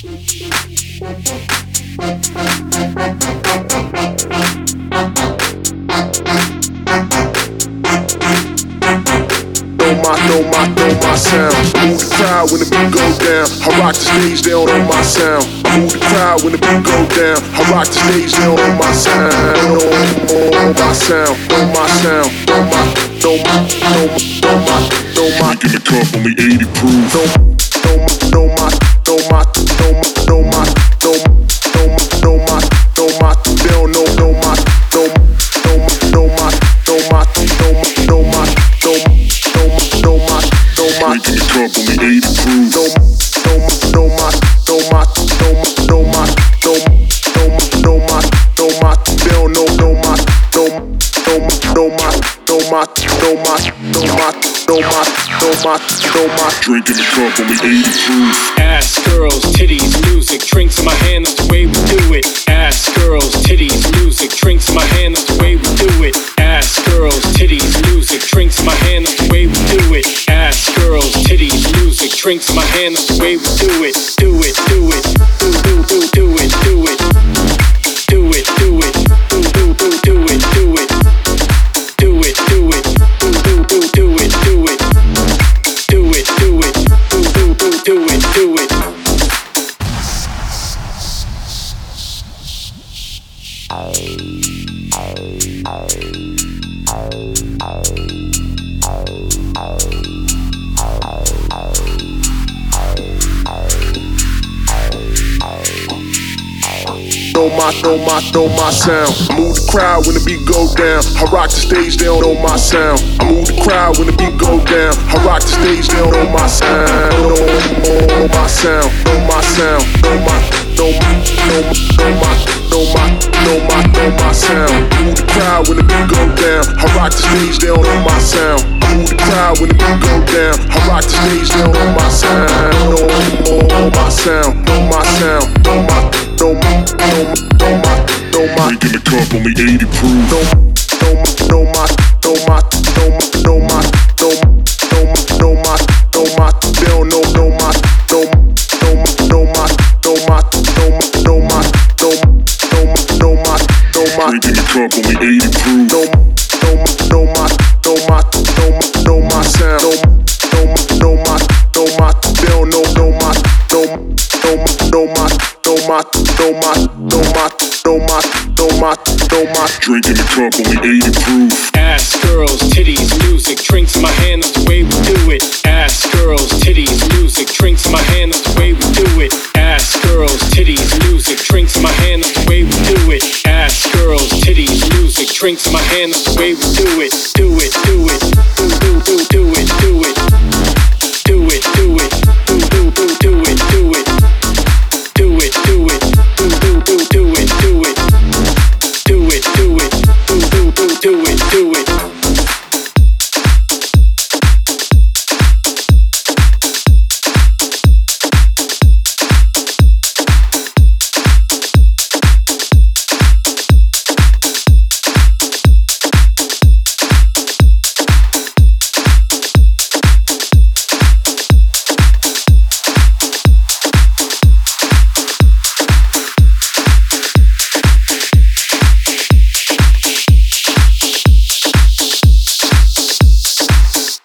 Don't my, sound. Move the crowd when the beat go down, I rock the stage don't my, don't my, sound. On my. sound, on my. on my, on my, on my. my. Give In the cup, only 80 proof. Don't know my, know my, know my. Drink the cup, only 80 proof. Ass girls, titties, music, drinks in my hand, that's the way we do it. Ass girls, titties, music, drinks in my hand, that's the way we do it. Ass girls, titties, music, drinks in my hand, that's the way we do it. Ass girls, titties, music, drinks in my hand, that's the way we do it. Do it, do it, know my, know my, know sound. I move the crowd when the beat go down. I rock the stage, they don't know my sound. I move the crowd when the beat go down. I rock the stage, they don't know my sound. Know, know my sound, know my sound, know my, know my, know my, know my sound. I move the crowd when the beat go down. I rock the stage, don't know my sound. Move the crowd when the beat go down. I rock the stage, don't know my sound. Know, know my sound, know my sound, know my, know my, know my, know my. Drink the cup, only 80 proof. My, know my. Drink in the cup, only 80 proof. Ass girls, titties, music, drinks in my hand, that's the way we do it. Ass girls, titties, music, drinks in my hand, that's the way we do it. Ass girls, titties, music, drinks in my hand, that's the way we do it. Ass girls, titties, music, drinks in my hand, that's the way we do it. Do it,